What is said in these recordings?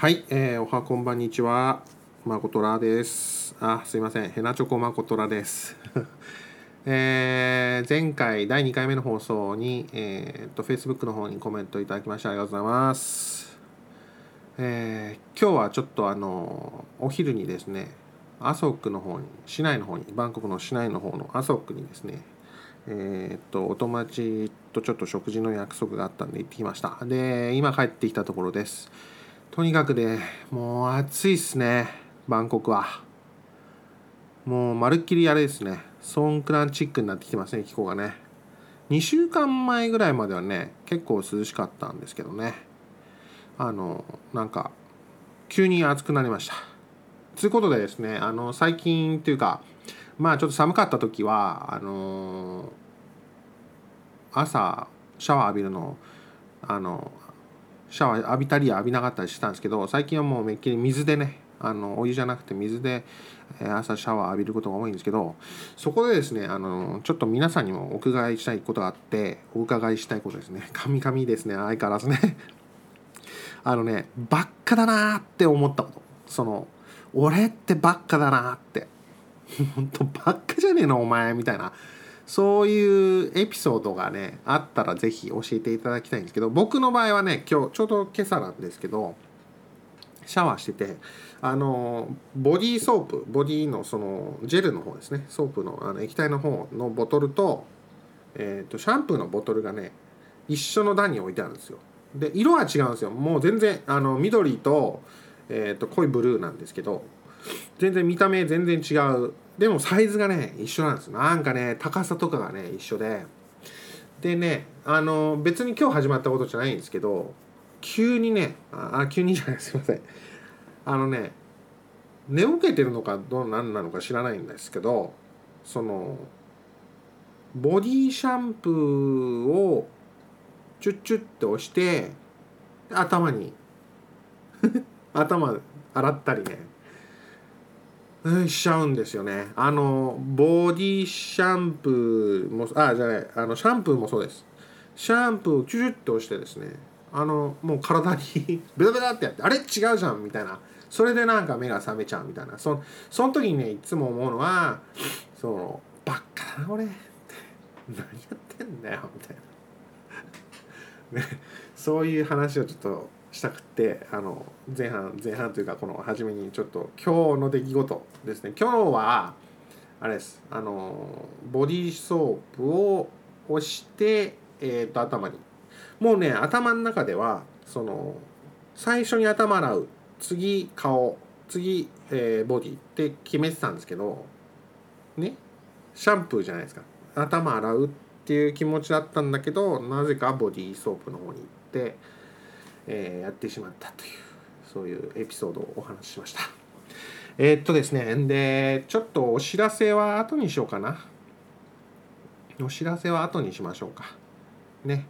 はい、えー、おはこんばんにちは。まことらです。あ、すいません。ヘナチョコまことらです。えー、前回第2回目の放送に、えー、と Facebook の方にコメントいただきましてありがとうございます。えー、今日はちょっとあのお昼にですね、アソックの方に、市内の方に、バンコクの市内の方のアソックにですね、えーっとお友達とちょっと食事の約束があったんで行ってきましたで今帰ってきたところですとにかくねもう暑いっすねバンコクは。もうまるっきりあれですねソンクランチックになってきてますね気候がね。2週間前ぐらいまではね結構涼しかったんですけどね。あのなんか急に暑くなりました。ということでですねあの最近っていうかまあちょっと寒かった時はあのー朝シャワー浴びるのあのシャワー浴びたり浴びなかったりしてたんですけど最近はもうめっきり水でねあのお湯じゃなくて水で朝シャワー浴びることが多いんですけどそこでですねあのちょっと皆さんにもお伺いしたいことがあってお伺いしたいことですね。神々ですね相変わらずね。あのねばっかだなって思ったこと。その俺ってばっかだなって。本当ばっかじゃねえのお前みたいな。そういうエピソードがねあったらぜひ教えていただきたいんですけど僕の場合はね今日ちょうど今朝なんですけどシャワーしててあのボディーソープボディのそのジェルの方ですねソープのあの液体の方のボトルと,、えー、とシャンプーのボトルがね一緒の段に置いてあるんですよ。で色は違うんですよ。もう全然あの緑と,、えー、と濃いブルーなんですけど全然見た目全然違うでもサイズがね一緒なんですなんかね高さとかがね一緒で。でねあの別に今日始まったことじゃないんですけど急にねあ急にじゃないすいません。あのね寝ぼけてるのかどうなんなのか知らないんですけどそのボディシャンプーをチュッチュッて押して頭に 頭洗ったりねしちゃうんですよね。あのボディシャンプーもあじゃないあのシャンプーもそうです。シャンプーをチュチュッと押してですねあのもう体に ベタベタってやってあれ違うじゃんみたいな。それでなんか目が覚めちゃうみたいな。そその時にねいつも思うのはそのばっかだな俺。っ て何やってんだよみたいな、ね、そういう話をちょっとしたくてあの前半前半というかこの初めにちょっと今日の出来事ですね。今日はあれです。あのボディーソープを押して、えー、と頭に。もうね頭の中ではその最初に頭洗う次顔次、えーボディって決めてたんですけどねシャンプーじゃないですか。頭洗うっていう気持ちだったんだけどなぜかボディーソープの方に行って、えーやってしまったというそういうエピソードをお話ししました。えーっとですねでちょっとお知らせは後にしようかな。お知らせは後にしましょうか。ね。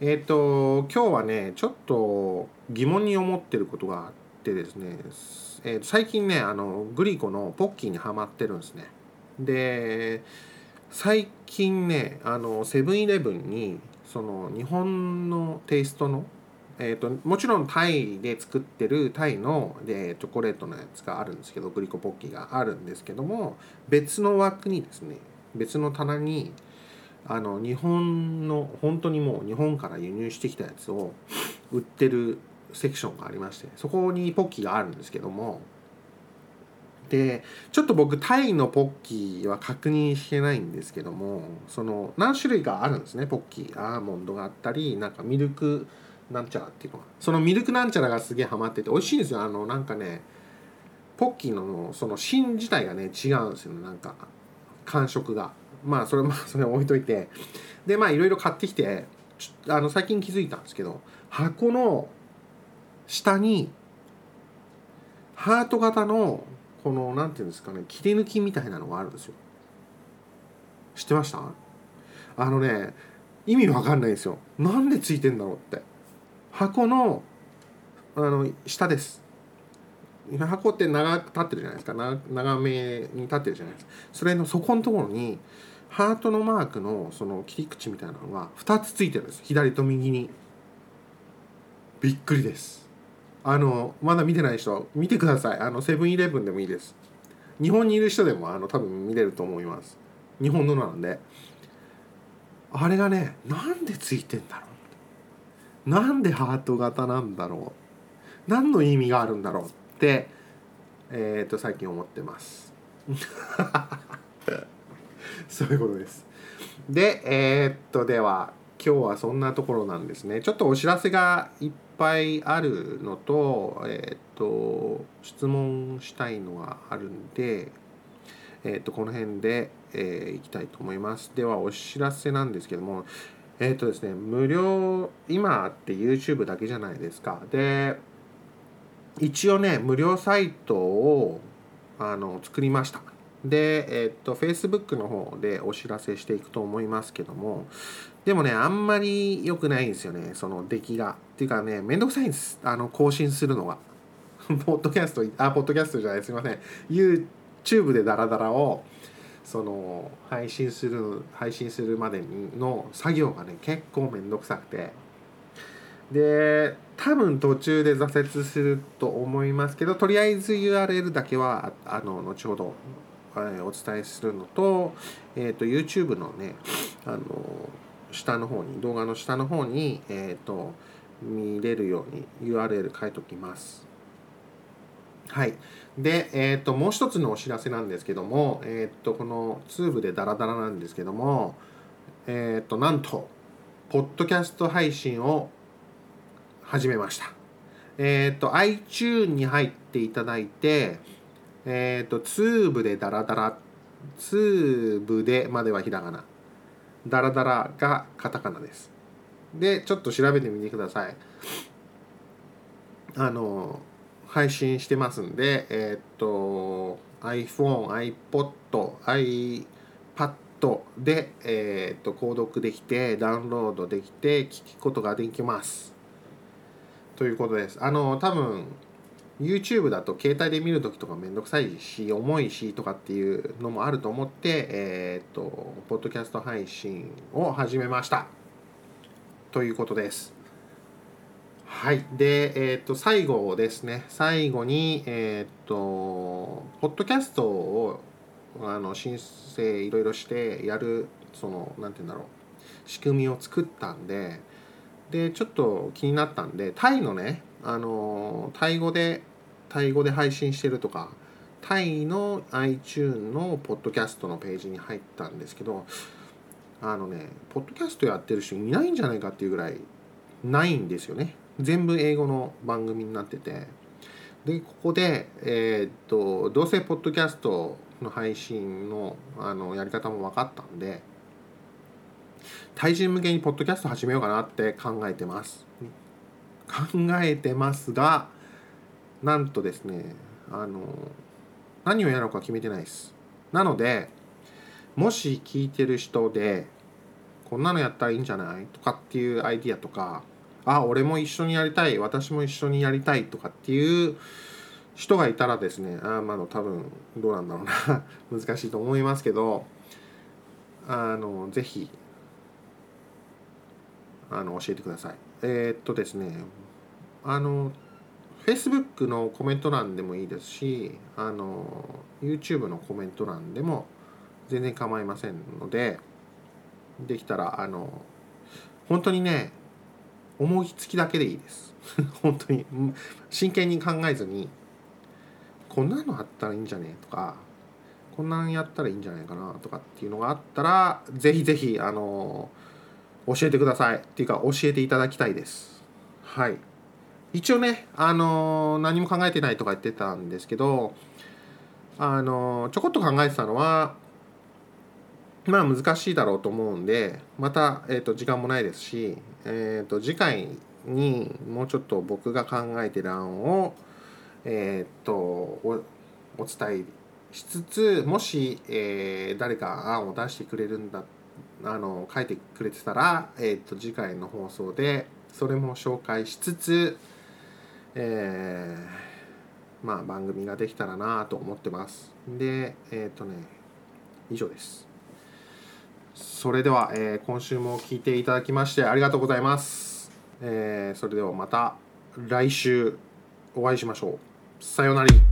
えっと今日はねちょっと疑問に思ってることがあってですね、えー最近ねあのグリコのポッキーにはまってるんですね。で最近ねあのセブンイレブンにその日本のテイストのえー、ともちろんタイで作ってるタイのでチョコレートのやつがあるんですけどグリコポッキーがあるんですけども別の枠にですね別の棚にあの日本の本当にもう日本から輸入してきたやつを売ってるセクションがありましてそこにポッキーがあるんですけどもでちょっと僕タイのポッキーは確認してないんですけどもその何種類かあるんですねポッキー。アーモンドがあったりなんかミルクなんちゃらっていうのがそのミルクなんちゃらがすげえハマってて美味しいんですよ。あのなんかねポッキーのその芯自体がね違うんですよ。なんか感触が。まあそれまあ それ置いといて。でまあいろいろ買ってきてあの最近気づいたんですけど箱の下にハート型のこのなんていうんですかね切り抜きみたいなのがあるんですよ。知ってました？あのね意味わかんないんですよ。なんでついてんだろうって。箱のあの下です。箱って長く立ってるじゃないですか。な長めに立ってるじゃないですか。それの底のところにハートのマークのその切り口みたいなのが2つついてるんです。左と右に。びっくりです。あのまだ見てない人見てください。あのセブンイレブンでもいいです。日本にいる人でもあの多分見れると思います。日本のなんで。あれがねなんでついてんだろう。なんでハート型なんだろう？何の意味があるんだろうってえっ、と最近思ってます。そういうことです。でえー、っとでは今日はそんなところなんですね。ちょっとお知らせがいっぱいあるのとえー、っと質問したいのがあるんでえ、っとこの辺で、えー、いきたいと思います。ではお知らせなんですけどもえっとですね無料今って YouTube だけじゃないですかで一応ね無料サイトをあの作りましたで、えっと、Facebook の方でお知らせしていくと思いますけども、でもね、あんまり良くないんですよね、その出来が。っていうかね、めんどくさいんです。あの、更新するのが。ポッドキャスト、あ、ポッドキャストじゃない、すいません。YouTube でダラダラを、その、配信する、配信するまでの作業がね、結構めんどくさくて。で、多分途中で挫折すると思いますけど、とりあえず URL だけは、あの、後ほどお伝えするのと,、えーと、YouTube のねあの下の方に動画の下の方に、えーと、見れるように URL 書いておきます。はい。で、えっ、ー、と、もう一つのお知らせなんですけども、えっ、ー、と、このツーブでダラダラなんですけども、えっ、ー、と、なんと、ポッドキャスト配信を始めました。えっ、と、iTune に入っていただいて、えっ、ー、と、ツーブでダラダラ、ツーブでまではひらがな。ダラダラがカタカナです。で、ちょっと調べてみてください。あの、配信してますんで、えっ、と、iPhone、iPod、iPad で、えっ、と、購読できて、ダウンロードできて、聞くことができます。ということです。あの、多分、YouTube だと携帯で見るときとかめんどくさいし重いしとかっていうのもあると思って、えっ、とポッドキャスト配信を始めましたということですはい。でえっ、と最後ですね。最後にえっ、とポッドキャストをあの申請いろいろしてやるその何て言うんだろう。仕組みを作ったんででちょっと気になったんでタイのねあのタイ語でタイ語で配信してるとかタイの iTune のポッドキャストのページに入ったんですけどあのねポッドキャストやってる人いないんじゃないかっていうぐらいないんですよね。全部英語の番組になってて。でここでえー、っとどうせポッドキャストの配信のあのやり方も分かったんで対人向けにポッドキャスト始めようかなって考えてます。考えてますがなんとですねあの何をやろうか決めてないです。なのでもし聞いてる人でこんなのやったらいいんじゃない？とかっていうアイディアとかあ俺も一緒にやりたい私も一緒にやりたいとかっていう人がいたらですねあまだ多分どうなんだろうな 難しいと思いますけどあのぜひあの教えてください。えー、っとですねあの Facebook のコメント欄でもいいですしあの YouTube のコメント欄でも全然構いませんのでできたらあの本当にね思いつきだけでいいです。本当に。真剣に考えずにこんなのあったらいいんじゃねえとかこんなんやったらいいんじゃないかなとかっていうのがあったらぜひぜひあの教えてください。っていうか教えていただきたいです。はい。一応ね、あの、何も考えてないとか言ってたんですけど、あの、ちょこっと考えてたのは、まあ難しいだろうと思うんで、また、えーと、時間もないですし、えーと、次回にもうちょっと僕が考えてる案を、えーと、おお伝えしつつもし、えー、誰か案を出してくれるんだあの書いてくれてたら、えー、と次回の放送でそれも紹介しつつえー、まあ番組ができたらなと思ってます。でえっ、ー、とね以上です。それでは、えー、今週も聞いていただきましてありがとうございます、えー、それではまた来週お会いしましょう。さようなら。